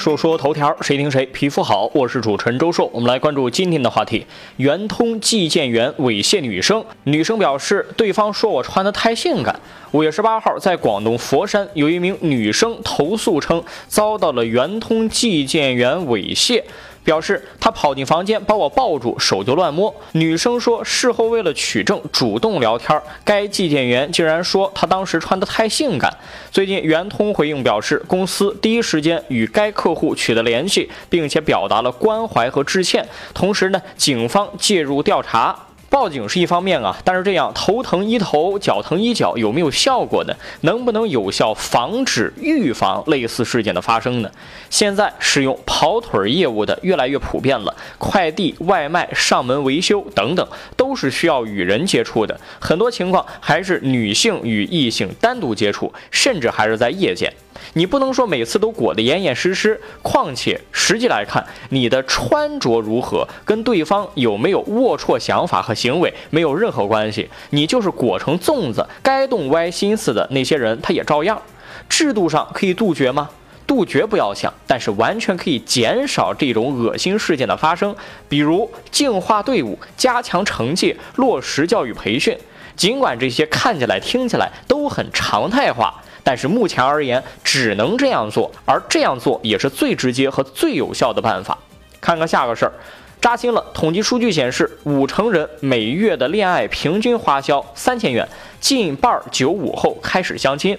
说说头条，谁听谁皮肤好。我是主持人周硕，我们来关注今天的话题：圆通寄件员猥亵女生，女生表示对方说我穿的太性感。五月十八号，在广东佛山，有一名女生投诉称遭到了圆通寄件员猥亵。表示他跑进房间把我抱住，手就乱摸。女生说事后为了取证主动聊天，该寄件员竟然说他当时穿得太性感。最近圆通回应表示，公司第一时间与该客户取得联系，并且表达了关怀和致歉。同时呢，警方介入调查。报警是一方面啊，但是这样头疼医头，脚疼医脚，有没有效果呢？能不能有效防止、预防类似事件的发生呢？现在使用跑腿业务的越来越普遍了，快递、外卖、上门维修等等，都是需要与人接触的，很多情况还是女性与异性单独接触，甚至还是在夜间。你不能说每次都裹得严严实实，况且实际来看，你的穿着如何，跟对方有没有龌龊想法和行为没有任何关系。你就是裹成粽子，该动歪心思的那些人，他也照样。制度上可以杜绝吗？杜绝不要想，但是完全可以减少这种恶心事件的发生。比如净化队伍，加强惩戒，落实教育培训。尽管这些看起来、听起来都很常态化。但是目前而言，只能这样做，而这样做也是最直接和最有效的办法。看看下个事儿，扎心了。统计数据显示，五成人每月的恋爱平均花销三千元，近半九五后开始相亲。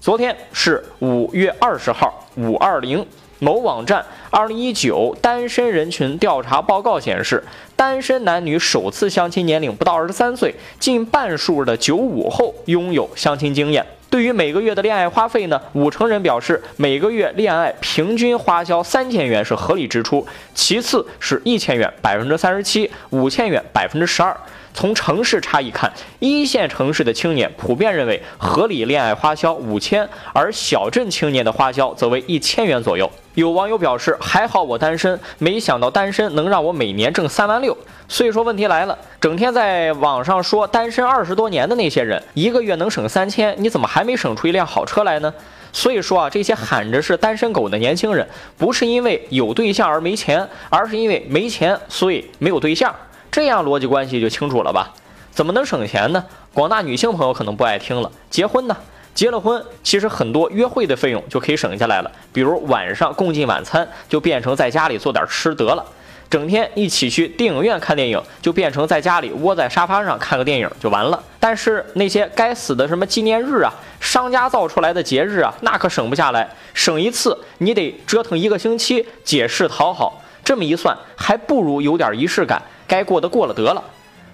昨天是五月二十号，五二零某网站二零一九单身人群调查报告显示，单身男女首次相亲年龄不到二十三岁，近半数的九五后拥有相亲经验。对于每个月的恋爱花费呢，五成人表示每个月恋爱平均花销三千元是合理支出，其次是一千元，百分之三十七，五千元，百分之十二。从城市差异看，一线城市的青年普遍认为合理恋爱花销五千，而小镇青年的花销则为一千元左右。有网友表示：“还好我单身，没想到单身能让我每年挣三万六。”所以说问题来了，整天在网上说单身二十多年的那些人，一个月能省三千，你怎么还没省出一辆好车来呢？所以说啊，这些喊着是单身狗的年轻人，不是因为有对象而没钱，而是因为没钱所以没有对象。这样逻辑关系就清楚了吧？怎么能省钱呢？广大女性朋友可能不爱听了。结婚呢？结了婚，其实很多约会的费用就可以省下来了。比如晚上共进晚餐，就变成在家里做点吃得了。整天一起去电影院看电影，就变成在家里窝在沙发上看个电影就完了。但是那些该死的什么纪念日啊，商家造出来的节日啊，那可省不下来。省一次你得折腾一个星期，解释讨好。这么一算，还不如有点仪式感。该过的过了得了，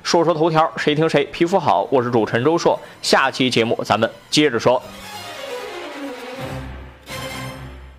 说说头条，谁听谁皮肤好。我是主持人周硕，下期节目咱们接着说。